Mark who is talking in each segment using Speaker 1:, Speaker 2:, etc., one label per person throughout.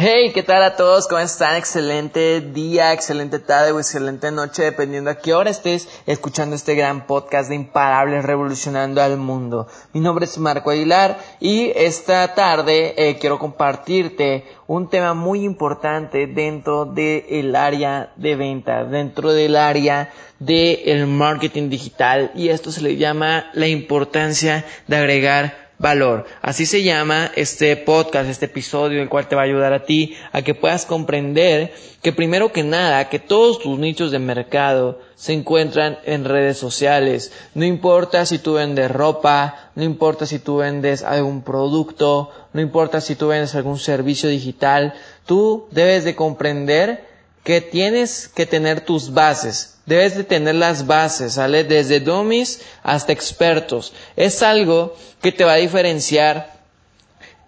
Speaker 1: Hey, ¿qué tal a todos? ¿Cómo están? Excelente día, excelente tarde o excelente noche, dependiendo a qué hora estés escuchando este gran podcast de Imparables Revolucionando al Mundo. Mi nombre es Marco Aguilar y esta tarde eh, quiero compartirte un tema muy importante dentro del área de venta, dentro del área del marketing digital y esto se le llama la importancia de agregar valor. Así se llama este podcast, este episodio, el cual te va a ayudar a ti a que puedas comprender que primero que nada, que todos tus nichos de mercado se encuentran en redes sociales. No importa si tú vendes ropa, no importa si tú vendes algún producto, no importa si tú vendes algún servicio digital, tú debes de comprender que tienes que tener tus bases. Debes de tener las bases, ¿sale? Desde dummies hasta expertos. Es algo que te va a diferenciar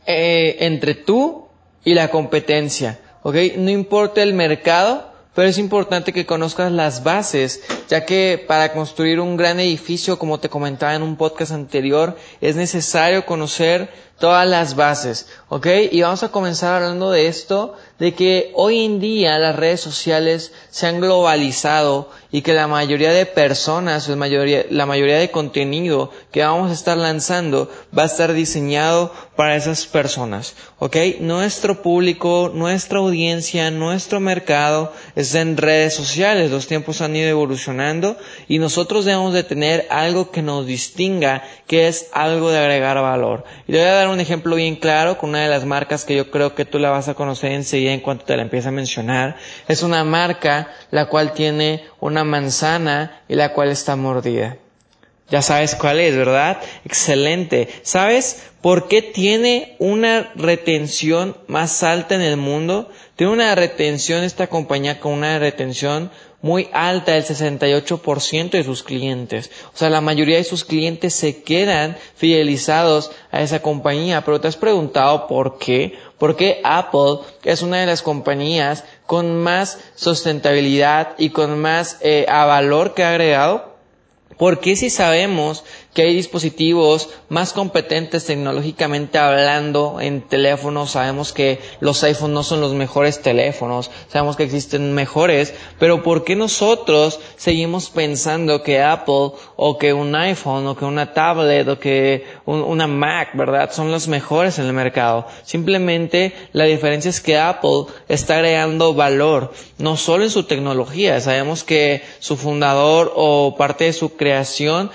Speaker 1: eh, entre tú y la competencia. No importa el mercado, pero es importante que conozcas las bases, ya que para construir un gran edificio, como te comentaba en un podcast anterior, es necesario conocer todas las bases, ¿ok? Y vamos a comenzar hablando de esto, de que hoy en día las redes sociales se han globalizado y que la mayoría de personas, la mayoría, de contenido que vamos a estar lanzando va a estar diseñado para esas personas, ¿ok? Nuestro público, nuestra audiencia, nuestro mercado está en redes sociales, los tiempos han ido evolucionando y nosotros debemos de tener algo que nos distinga, que es algo de agregar valor. Y te voy a dar un ejemplo bien claro con una de las marcas que yo creo que tú la vas a conocer enseguida en cuanto te la empiece a mencionar. Es una marca la cual tiene una manzana y la cual está mordida. Ya sabes cuál es, ¿verdad? Excelente. ¿Sabes por qué tiene una retención más alta en el mundo? Tiene una retención esta compañía con una retención muy alta, el 68% de sus clientes. O sea, la mayoría de sus clientes se quedan fidelizados a esa compañía. Pero te has preguntado por qué. Porque Apple es una de las compañías con más sustentabilidad y con más eh, a valor que ha agregado ¿Por qué si sabemos que hay dispositivos más competentes tecnológicamente hablando en teléfonos? Sabemos que los iPhones no son los mejores teléfonos, sabemos que existen mejores, pero ¿por qué nosotros seguimos pensando que Apple o que un iPhone o que una tablet o que una Mac, verdad, son los mejores en el mercado? Simplemente la diferencia es que Apple está agregando valor, no solo en su tecnología, sabemos que su fundador o parte de su creación creación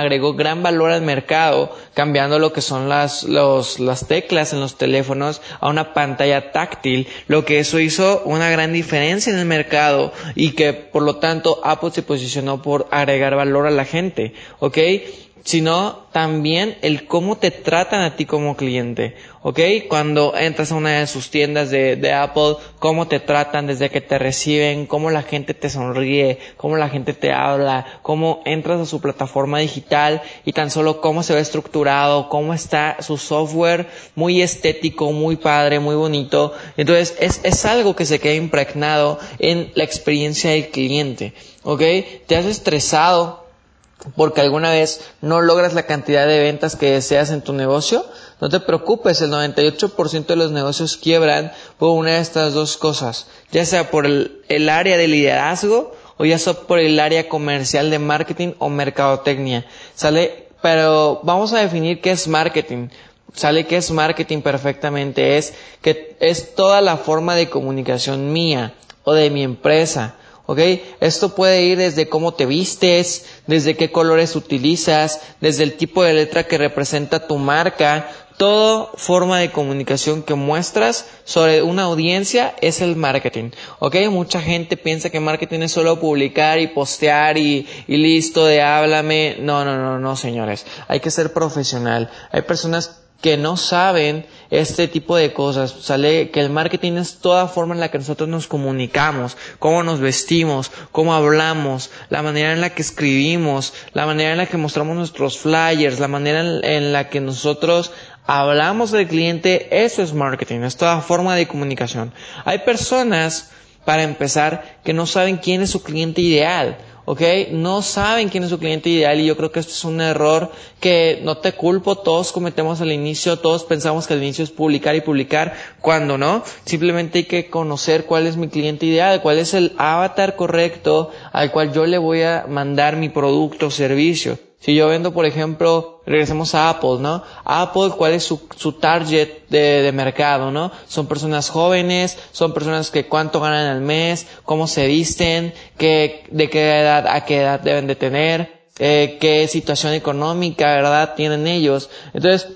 Speaker 1: agregó, gran valor al mercado, cambiando lo que son las, las teclas en los teléfonos a una pantalla táctil, lo que eso hizo una gran diferencia en el mercado y que por lo tanto Apple se posicionó por agregar valor a la gente, ¿ok? Sino también el cómo te tratan a ti como cliente, ¿ok? Cuando entras a una de sus tiendas de, de, Apple, cómo te tratan desde que te reciben, cómo la gente te sonríe, cómo la gente te habla, cómo entras a su plataforma digital y tan solo cómo se ve estructurado, cómo está su software, muy estético, muy padre, muy bonito. Entonces es, es algo que se queda impregnado en la experiencia del cliente, ¿ok? Te has estresado porque alguna vez no logras la cantidad de ventas que deseas en tu negocio, no te preocupes, el 98% de los negocios quiebran por una de estas dos cosas, ya sea por el, área de liderazgo o ya sea por el área comercial de marketing o mercadotecnia. ¿Sale? Pero vamos a definir qué es marketing. Sale que es marketing perfectamente, es que es toda la forma de comunicación mía o de mi empresa ¿ok? Esto puede ir desde cómo te vistes, desde qué colores utilizas, desde el tipo de letra que representa tu marca, toda forma de comunicación que muestras sobre una audiencia es el marketing. ¿Ok? Mucha gente piensa que marketing es solo publicar y postear y, y, listo de háblame. No, no, no, no, señores. Hay que ser profesional. Hay personas que no saben este tipo de cosas. Sale que el marketing es toda forma en la que nosotros nos comunicamos, cómo nos vestimos, cómo hablamos, la manera en la que escribimos, la manera en la que mostramos nuestros flyers, la manera en la que nosotros hablamos del cliente, eso es marketing, es toda forma de comunicación. Hay personas, para empezar, que no saben quién es su cliente ideal. ¿Ok? No saben quién es su cliente ideal y yo creo que esto es un error que no te culpo, todos cometemos al inicio, todos pensamos que al inicio es publicar y publicar, cuando no, simplemente hay que conocer cuál es mi cliente ideal, cuál es el avatar correcto al cual yo le voy a mandar mi producto o servicio. Si yo vendo, por ejemplo, regresemos a Apple, ¿no? Apple, ¿cuál es su, su target de, de, mercado, ¿no? Son personas jóvenes, son personas que cuánto ganan al mes, cómo se visten, qué, de qué edad a qué edad deben de tener, eh, qué situación económica, ¿verdad? Tienen ellos. Entonces,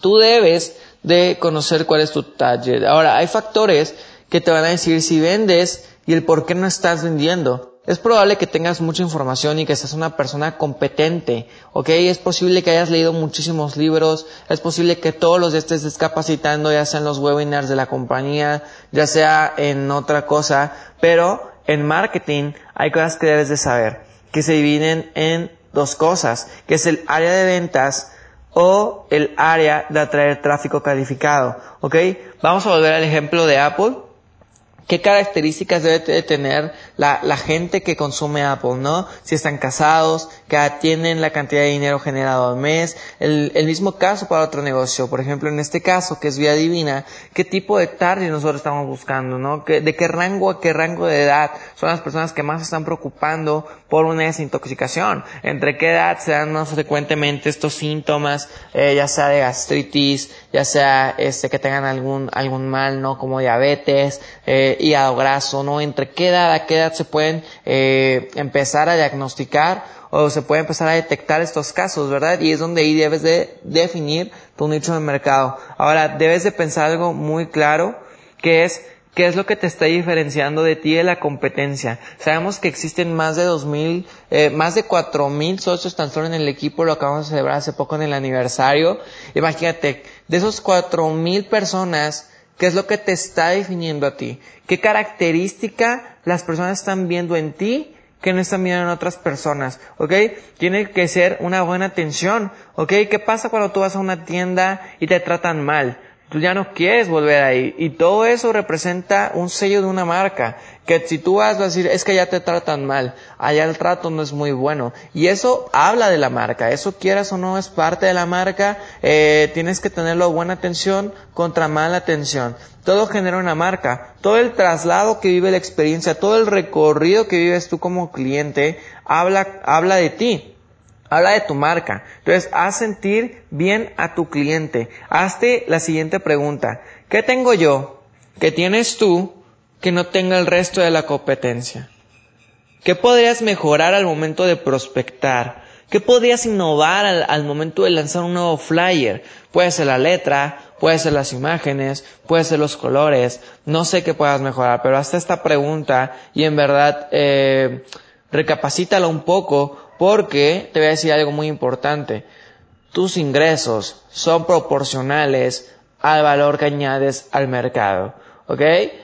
Speaker 1: tú debes de conocer cuál es tu target. Ahora, hay factores que te van a decir si vendes y el por qué no estás vendiendo. Es probable que tengas mucha información y que seas una persona competente, ¿ok? Es posible que hayas leído muchísimos libros, es posible que todos los días estés descapacitando, ya sea en los webinars de la compañía, ya sea en otra cosa, pero en marketing hay cosas que debes de saber, que se dividen en dos cosas, que es el área de ventas o el área de atraer tráfico calificado, ¿ok? Vamos a volver al ejemplo de Apple qué características debe tener la, la, gente que consume Apple, ¿no? Si están casados, que tienen la cantidad de dinero generado al mes. El, el, mismo caso para otro negocio. Por ejemplo, en este caso, que es Vía Divina, ¿qué tipo de target nosotros estamos buscando, ¿no? ¿De qué rango a qué rango de edad son las personas que más están preocupando por una desintoxicación? ¿Entre qué edad se dan más frecuentemente estos síntomas, eh, ya sea de gastritis, ya sea este, que tengan algún, algún mal, ¿no? Como diabetes, eh, hígado graso, ¿no? Entre qué edad a qué edad se pueden eh, empezar a diagnosticar o se puede empezar a detectar estos casos, ¿verdad? Y es donde ahí debes de definir tu nicho de mercado. Ahora, debes de pensar algo muy claro, que es ¿Qué es lo que te está diferenciando de ti de la competencia? Sabemos que existen más de 2.000, eh, más de 4.000 socios tan solo en el equipo, lo acabamos de celebrar hace poco en el aniversario. Imagínate, de esos 4.000 personas, ¿Qué es lo que te está definiendo a ti? ¿Qué característica las personas están viendo en ti que no están viendo en otras personas? ¿Ok? Tiene que ser una buena atención. ¿Ok? ¿Qué pasa cuando tú vas a una tienda y te tratan mal? Tú ya no quieres volver ahí. Y todo eso representa un sello de una marca. Que si tú vas a decir, es que ya te tratan mal, allá el trato no es muy bueno. Y eso habla de la marca. Eso quieras o no es parte de la marca. Eh, tienes que tenerlo buena atención contra mala atención. Todo genera una marca. Todo el traslado que vive la experiencia, todo el recorrido que vives tú como cliente, habla, habla de ti. Habla de tu marca. Entonces, haz sentir bien a tu cliente. Hazte la siguiente pregunta. ¿Qué tengo yo que tienes tú que no tenga el resto de la competencia? ¿Qué podrías mejorar al momento de prospectar? ¿Qué podrías innovar al, momento de lanzar un nuevo flyer? Puede ser la letra, puede ser las imágenes, puede ser los colores, no sé qué puedas mejorar, pero hasta esta pregunta y en verdad eh, recapacítala un poco porque te voy a decir algo muy importante. Tus ingresos son proporcionales al valor que añades al mercado. ¿Ok?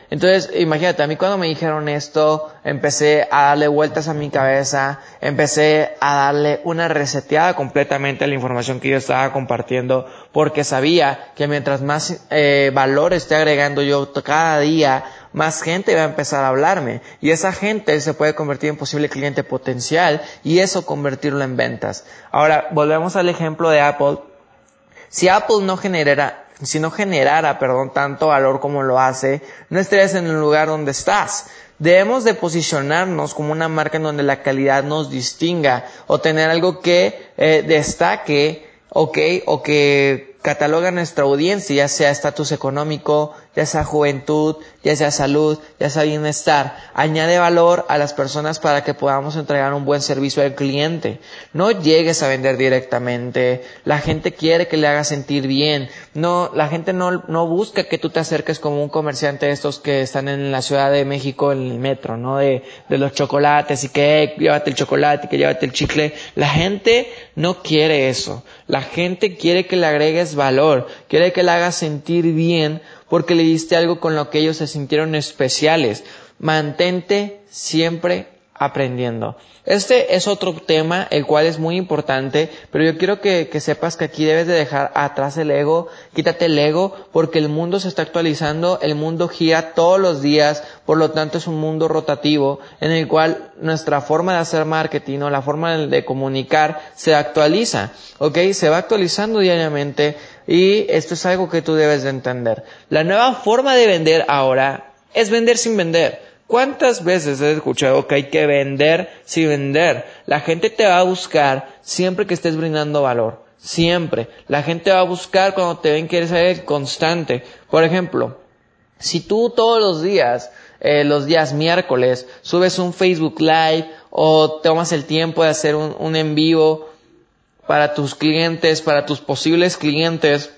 Speaker 1: Entonces, imagínate, a mí cuando me dijeron esto, empecé a darle vueltas a mi cabeza, empecé a darle una reseteada completamente a la información que yo estaba compartiendo, porque sabía que mientras más eh, valor esté agregando yo cada día, más gente va a empezar a hablarme. Y esa gente se puede convertir en posible cliente potencial y eso convertirlo en ventas. Ahora, volvemos al ejemplo de Apple. Si Apple no generara si no generara, perdón, tanto valor como lo hace, no estarías en el lugar donde estás. Debemos de posicionarnos como una marca en donde la calidad nos distinga o tener algo que eh, destaque, ok, o que cataloga nuestra audiencia, ya sea estatus económico, ya sea juventud, ya sea salud, ya sea bienestar. Añade valor a las personas para que podamos entregar un buen servicio al cliente. No llegues a vender directamente. La gente quiere que le hagas sentir bien. No, la gente no, no busca que tú te acerques como un comerciante de estos que están en la Ciudad de México en el metro, ¿no? De, de los chocolates y que llévate el chocolate y que llévate el chicle. La gente no quiere eso. La gente quiere que le agregues valor, quiere que le hagas sentir bien porque le diste algo con lo que ellos se sintieron especiales. Mantente siempre aprendiendo. Este es otro tema, el cual es muy importante, pero yo quiero que, sepas que aquí debes de dejar atrás el ego, quítate el ego, porque el mundo se está actualizando, el mundo gira todos los días, por lo tanto es un mundo rotativo, en el cual nuestra forma de hacer marketing o la forma de comunicar se actualiza, ¿ok? Se va actualizando diariamente y esto es algo que tú debes de entender. La nueva forma de vender ahora es vender sin vender. ¿Cuántas veces has escuchado que hay que vender sin vender? La gente te va a buscar siempre que estés brindando valor. Siempre. La gente va a buscar cuando te ven que eres constante. Por ejemplo, si tú todos los días, eh, los días miércoles, subes un Facebook Live o tomas el tiempo de hacer un en vivo para tus clientes, para tus posibles clientes,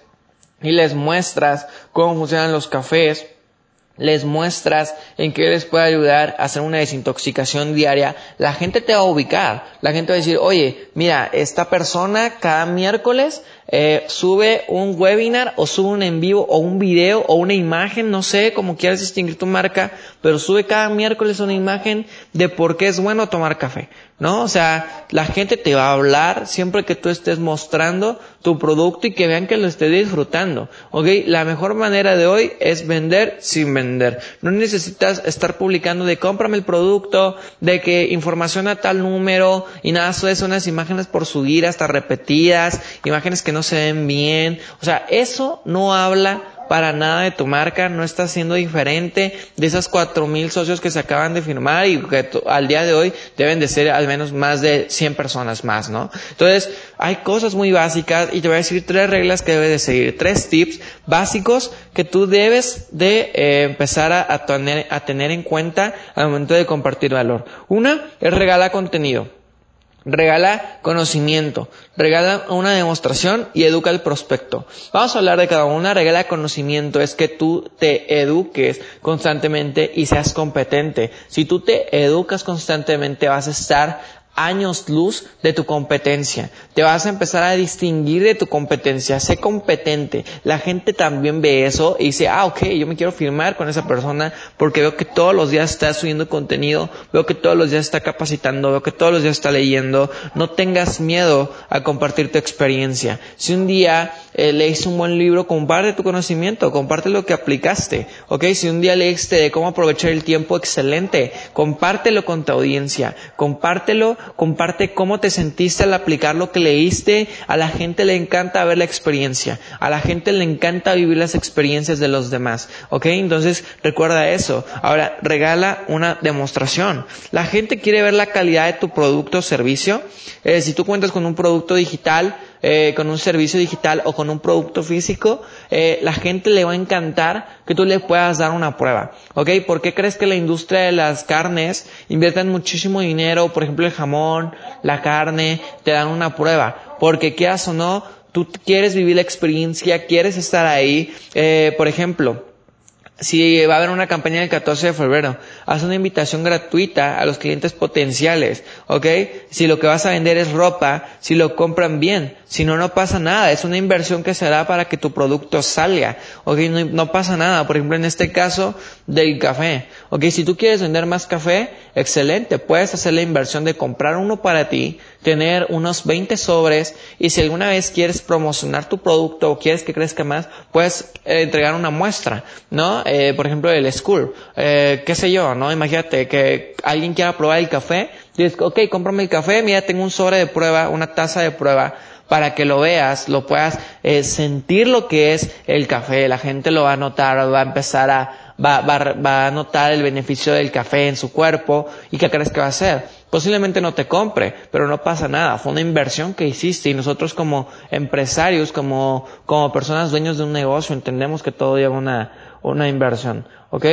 Speaker 1: y les muestras cómo funcionan los cafés, les muestras en qué les puede ayudar a hacer una desintoxicación diaria, la gente te va a ubicar. La gente va a decir, oye, mira, esta persona cada miércoles eh, sube un webinar o sube un en vivo o un video o una imagen, no sé cómo quieras distinguir tu marca, pero sube cada miércoles una imagen de por qué es bueno tomar café, ¿no? O sea, la gente te va a hablar siempre que tú estés mostrando tu producto y que vean que lo estés disfrutando, ¿ok? La mejor manera de hoy es vender sin vender. No necesitas estar publicando de cómprame el producto, de que información a tal número y nada, eso es unas imágenes por subir hasta repetidas, imágenes que no se ven bien. O sea, eso no habla para nada de tu marca, no está siendo diferente de esas cuatro mil socios que se acaban de firmar y que al día de hoy deben de ser al menos más de 100 personas más, ¿no? Entonces, hay cosas muy básicas y te voy a decir tres reglas que debes de seguir, tres tips básicos que tú debes de eh, empezar a, tener, a tener en cuenta al momento de compartir valor. Una es regala contenido. Regala conocimiento, regala una demostración y educa al prospecto. Vamos a hablar de cada una. Regala conocimiento es que tú te eduques constantemente y seas competente. Si tú te educas constantemente vas a estar años luz de tu competencia. Te vas a empezar a distinguir de tu competencia. Sé competente. La gente también ve eso y dice, ah, ok, yo me quiero firmar con esa persona porque veo que todos los días está subiendo contenido, veo que todos los días está capacitando, veo que todos los días está leyendo. No tengas miedo a compartir tu experiencia. Si un día eh, leíste un buen libro, comparte tu conocimiento, comparte lo que aplicaste. Ok, si un día leíste de cómo aprovechar el tiempo, excelente. Compártelo con tu audiencia. Compártelo comparte cómo te sentiste al aplicar lo que leíste. A la gente le encanta ver la experiencia. A la gente le encanta vivir las experiencias de los demás. ¿Ok? Entonces recuerda eso. Ahora, regala una demostración. La gente quiere ver la calidad de tu producto o servicio. Eh, si tú cuentas con un producto digital, eh, con un servicio digital o con un producto físico, eh, la gente le va a encantar que tú le puedas dar una prueba. ¿Ok? ¿Por qué crees que la industria de las carnes invierten muchísimo dinero? Por ejemplo, el jamón, la carne, te dan una prueba. Porque quieras o no, tú quieres vivir la experiencia, quieres estar ahí. Eh, por ejemplo, si va a haber una campaña el 14 de febrero, haz una invitación gratuita a los clientes potenciales, ¿ok? Si lo que vas a vender es ropa, si lo compran bien, si no, no pasa nada, es una inversión que se da para que tu producto salga, ¿ok? No, no pasa nada, por ejemplo, en este caso del café, ¿ok? Si tú quieres vender más café, excelente, puedes hacer la inversión de comprar uno para ti, tener unos 20 sobres y si alguna vez quieres promocionar tu producto o quieres que crezca más, puedes eh, entregar una muestra, ¿no? Eh, por ejemplo, el school, eh, qué sé yo, ¿no? Imagínate que alguien quiera probar el café, dices, ok, cómprame el café, mira, tengo un sobre de prueba, una taza de prueba, para que lo veas, lo puedas eh, sentir lo que es el café, la gente lo va a notar, va a empezar a, va, va, a notar el beneficio del café en su cuerpo y qué crees que va a hacer Posiblemente no te compre, pero no pasa nada. Fue una inversión que hiciste y nosotros como empresarios, como, como personas dueños de un negocio, entendemos que todo lleva una, una inversión. ¿Ok?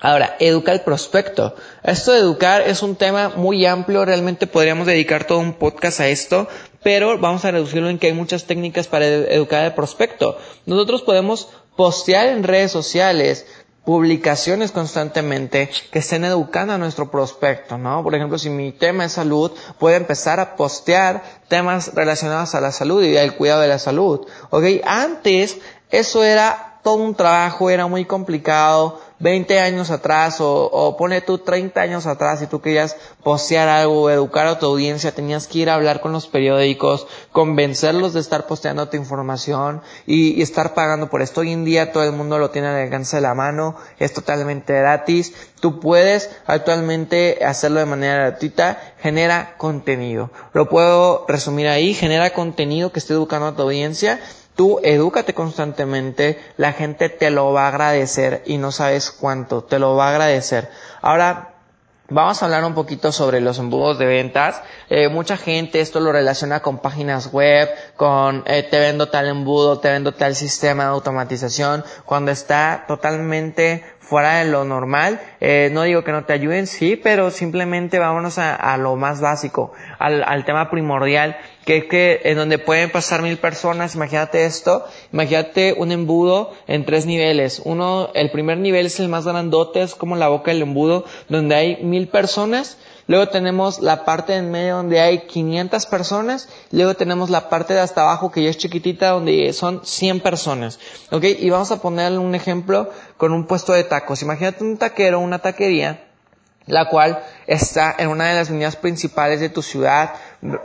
Speaker 1: Ahora, educa el prospecto. Esto de educar es un tema muy amplio, realmente podríamos dedicar todo un podcast a esto, pero vamos a reducirlo en que hay muchas técnicas para educar al prospecto. Nosotros podemos postear en redes sociales publicaciones constantemente que estén educando a nuestro prospecto, ¿no? Por ejemplo, si mi tema es salud, puedo empezar a postear temas relacionados a la salud y al cuidado de la salud, ¿ok? Antes eso era todo un trabajo, era muy complicado, 20 años atrás o, o pone tú 30 años atrás y tú querías postear algo, educar a tu audiencia, tenías que ir a hablar con los periódicos, convencerlos de estar posteando tu información y, y estar pagando por esto. Hoy en día todo el mundo lo tiene al alcance de la mano, es totalmente gratis. Tú puedes actualmente hacerlo de manera gratuita, genera contenido. Lo puedo resumir ahí, genera contenido que esté educando a tu audiencia Tú edúcate constantemente, la gente te lo va a agradecer y no sabes cuánto, te lo va a agradecer. Ahora, Vamos a hablar un poquito sobre los embudos de ventas. Eh, mucha gente esto lo relaciona con páginas web, con eh, te vendo tal embudo, te vendo tal sistema de automatización, cuando está totalmente fuera de lo normal. Eh, no digo que no te ayuden, sí, pero simplemente vámonos a, lo más básico, al, tema primordial, que que en donde pueden pasar mil personas, imagínate esto, imagínate un embudo en tres niveles. Uno, el primer nivel es el más grandote, es como la boca del embudo, donde hay mil personas, Luego tenemos la parte en medio donde hay 500 personas. Luego tenemos la parte de hasta abajo que ya es chiquitita donde son 100 personas. ¿Ok? Y vamos a ponerle un ejemplo con un puesto de tacos. Imagínate un taquero, una taquería, la cual está en una de las líneas principales de tu ciudad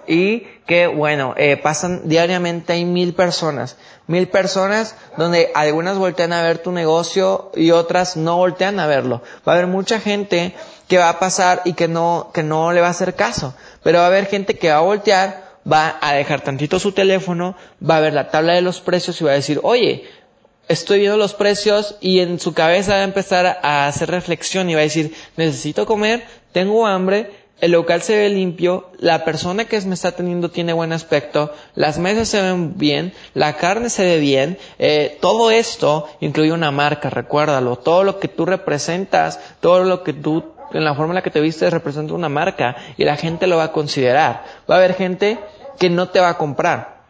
Speaker 1: y que, bueno, eh, pasan diariamente hay mil personas. Mil personas donde algunas voltean a ver tu negocio y otras no voltean a verlo. Va a haber mucha gente que va a pasar y que no, que no le va a hacer caso. Pero va a haber gente que va a voltear, va a dejar tantito su teléfono, va a ver la tabla de los precios y va a decir, oye, estoy viendo los precios y en su cabeza va a empezar a hacer reflexión y va a decir, necesito comer, tengo hambre, el local se ve limpio, la persona que me está teniendo tiene buen aspecto, las mesas se ven bien, la carne se ve bien, eh, todo esto incluye una marca, recuérdalo, todo lo que tú representas, todo lo que tú en la forma en la que te viste representa una marca y la gente lo va a considerar. Va a haber gente que no te va a comprar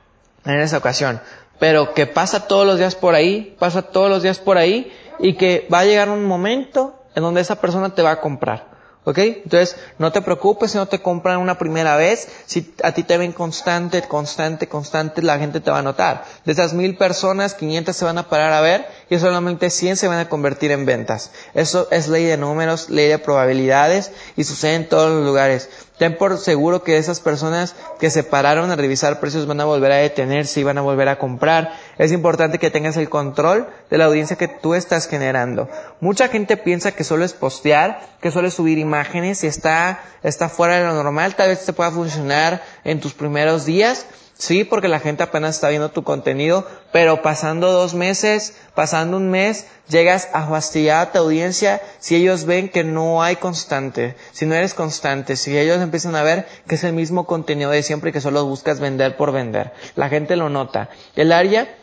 Speaker 1: en esa ocasión, pero que pasa todos los días por ahí, pasa todos los días por ahí y que va a llegar un momento en donde esa persona te va a comprar. ¿Ok? Entonces, no te preocupes si no te compran una primera vez. Si a ti te ven constante, constante, constante, la gente te va a notar. De esas mil personas, 500 se van a parar a ver y solamente 100 se van a convertir en ventas. Eso es ley de números, ley de probabilidades y sucede en todos los lugares. Ten por seguro que esas personas que se pararon a revisar precios van a volver a detenerse y van a volver a comprar. Es importante que tengas el control de la audiencia que tú estás generando. Mucha gente piensa que solo es postear, que solo es subir imágenes y está, está fuera de lo normal. Tal vez te pueda funcionar en tus primeros días, Sí, porque la gente apenas está viendo tu contenido, pero pasando dos meses, pasando un mes, llegas a fastidiar a tu audiencia si ellos ven que no hay constante, si no eres constante, si ellos empiezan a ver que es el mismo contenido de siempre y que solo buscas vender por vender. La gente lo nota. El área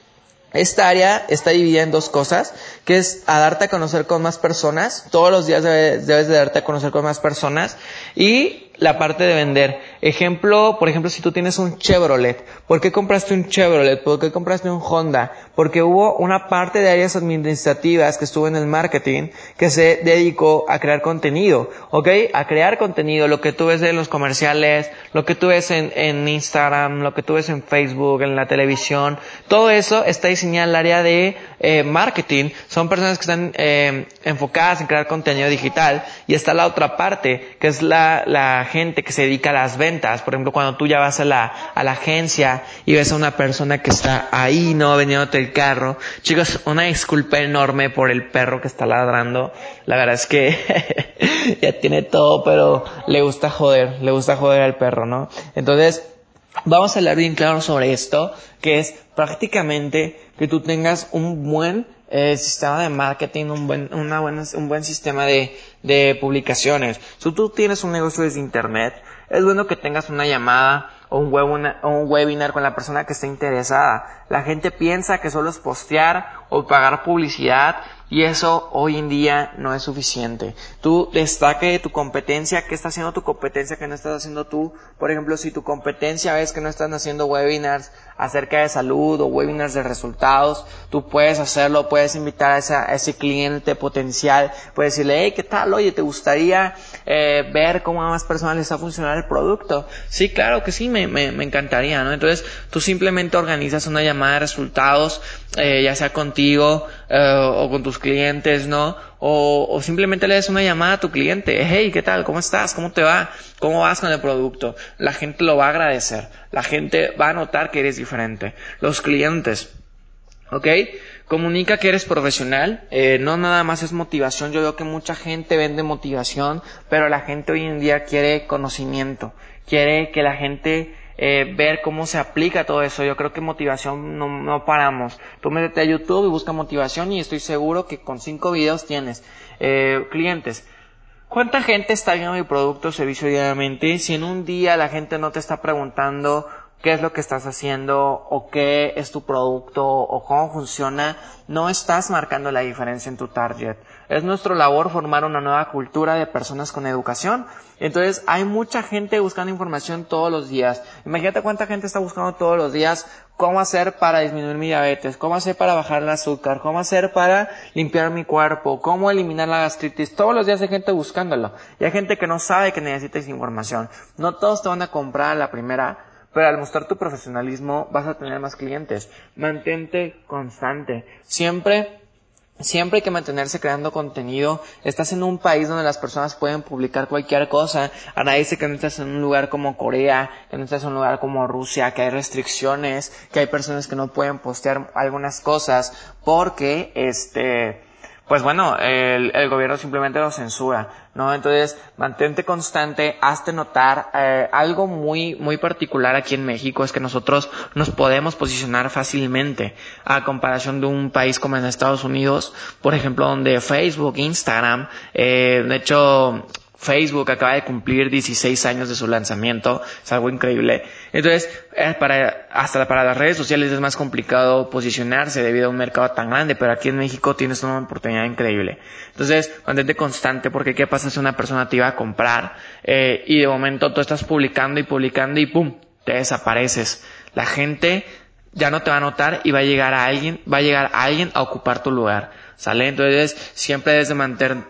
Speaker 1: esta área está dividida en dos cosas, que es a darte a conocer con más personas. Todos los días debes, debes de darte a conocer con más personas. Y la parte de vender. Ejemplo, por ejemplo, si tú tienes un Chevrolet, ¿por qué compraste un Chevrolet? ¿Por qué compraste un Honda? Porque hubo una parte de áreas administrativas que estuvo en el marketing que se dedicó a crear contenido, ¿ok? A crear contenido, lo que tú ves en los comerciales, lo que tú ves en, Instagram, lo que tú ves en Facebook, en la televisión, todo eso está diseñado en el área de eh, marketing. Son personas que están eh, enfocadas en crear contenido digital y está la otra parte, que es la, la gente que se dedica a las ventas. Por ejemplo, cuando tú ya vas a la, a la agencia y ves a una persona que está ahí, ¿no? Vendiéndote el carro. Chicos, una disculpa enorme por el perro que está ladrando. La verdad es que ya tiene todo, pero le gusta joder, le gusta joder al perro, ¿no? Entonces, vamos a hablar bien claro sobre esto, que es prácticamente que tú tengas un buen eh, sistema de marketing, un buen, una buena, un buen sistema de, de publicaciones. Si tú tienes un negocio desde internet, es bueno que tengas una llamada o un, webinar, o un webinar con la persona que esté interesada. La gente piensa que solo es postear o pagar publicidad y eso hoy en día no es suficiente. Tú destaque tu competencia, qué está haciendo tu competencia, qué no estás haciendo tú. Por ejemplo, si tu competencia ves que no están haciendo webinars acerca de salud o webinars de resultados, tú puedes hacerlo, puedes invitar a, esa, a ese cliente potencial, puedes decirle, hey, ¿qué tal? Oye, ¿te gustaría eh, ver cómo a más personas les va a funcionar el producto? Sí, claro que sí, me, me, me encantaría, ¿no? Entonces, tú simplemente organizas una llamada de resultados, eh, ya sea contigo eh, o con tus clientes, ¿no? O, simplemente le des una llamada a tu cliente, hey, ¿qué tal? ¿Cómo estás? ¿Cómo te va? ¿Cómo vas con el producto? La gente lo va a agradecer, la gente va a notar que eres diferente. Los clientes, ¿ok? Comunica que eres profesional, eh, no nada más es motivación, yo veo que mucha gente vende motivación, pero la gente hoy en día quiere conocimiento, quiere que la gente eh, ver cómo se aplica todo eso. Yo creo que motivación no, no, paramos. Tú métete a YouTube y busca motivación y estoy seguro que con cinco videos tienes eh, clientes. ¿Cuánta gente está viendo mi producto o servicio diariamente? Si en un día la gente no te está preguntando qué es lo que estás haciendo o qué es tu producto o cómo funciona, no estás marcando la diferencia en tu target. Es nuestra labor formar una nueva cultura de personas con educación. Entonces hay mucha gente buscando información todos los días. Imagínate cuánta gente está buscando todos los días cómo hacer para disminuir mi diabetes, cómo hacer para bajar el azúcar, cómo hacer para limpiar mi cuerpo, cómo eliminar la gastritis. Todos los días hay gente buscándolo. Y hay gente que no sabe que necesita esa información. No todos te van a comprar la primera pero al mostrar tu profesionalismo vas a tener más clientes. Mantente constante. Siempre Siempre hay que mantenerse creando contenido. Estás en un país donde las personas pueden publicar cualquier cosa. A nadie dice que no estás en un lugar como Corea, que no estás en un lugar como Rusia, que hay restricciones, que hay personas que no pueden postear algunas cosas porque, este, pues bueno, el, el, gobierno simplemente lo censura, ¿no? Entonces, mantente constante, hazte notar. Eh, algo muy, muy particular aquí en México es que nosotros nos podemos posicionar fácilmente a comparación de un país como en Estados Unidos, por ejemplo, donde Facebook, Instagram, eh, de hecho, Facebook acaba de cumplir 16 años de su lanzamiento, es algo increíble. Entonces, eh, para, hasta para las redes sociales es más complicado posicionarse debido a un mercado tan grande, pero aquí en México tienes una oportunidad increíble. Entonces, mantente constante porque qué pasa si una persona te iba a comprar eh, y de momento tú estás publicando y publicando y pum, te desapareces. La gente ya no te va a notar y va a llegar a alguien, va a llegar a alguien a ocupar tu lugar. ¿Sale? Entonces, siempre debes de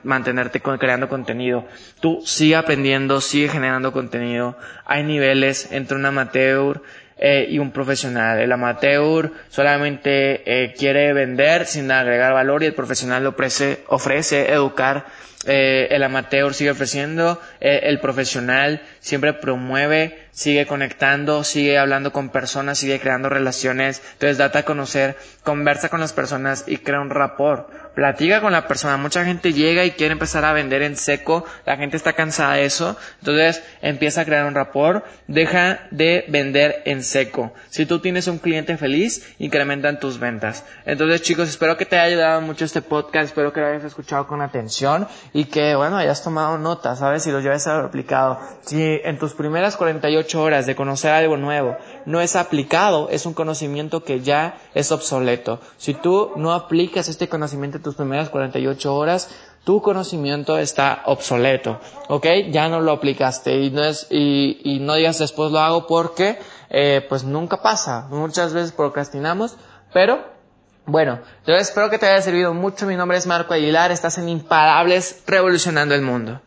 Speaker 1: mantenerte creando contenido. Tú sigue aprendiendo, sigue generando contenido. Hay niveles entre un amateur eh, y un profesional. El amateur solamente eh, quiere vender sin agregar valor y el profesional ofrece, ofrece educar. Eh, el amateur sigue ofreciendo, eh, el profesional siempre promueve, sigue conectando, sigue hablando con personas, sigue creando relaciones. Entonces, date a conocer, conversa con las personas y crea un rapport platica con la persona. Mucha gente llega y quiere empezar a vender en seco. La gente está cansada de eso. Entonces empieza a crear un rapport. Deja de vender en seco. Si tú tienes un cliente feliz, incrementan tus ventas. Entonces chicos, espero que te haya ayudado mucho este podcast. Espero que lo hayas escuchado con atención y que, bueno, hayas tomado nota, ¿sabes? Si lo lleves aplicado. Si en tus primeras 48 horas de conocer algo nuevo no es aplicado, es un conocimiento que ya es obsoleto. Si tú no aplicas este conocimiento tus primeras 48 horas, tu conocimiento está obsoleto, ¿ok? Ya no lo aplicaste y no es, y, no digas después lo hago porque, eh, pues nunca pasa. Muchas veces procrastinamos, pero bueno, yo espero que te haya servido mucho. Mi nombre es Marco Aguilar, estás en Imparables Revolucionando el Mundo.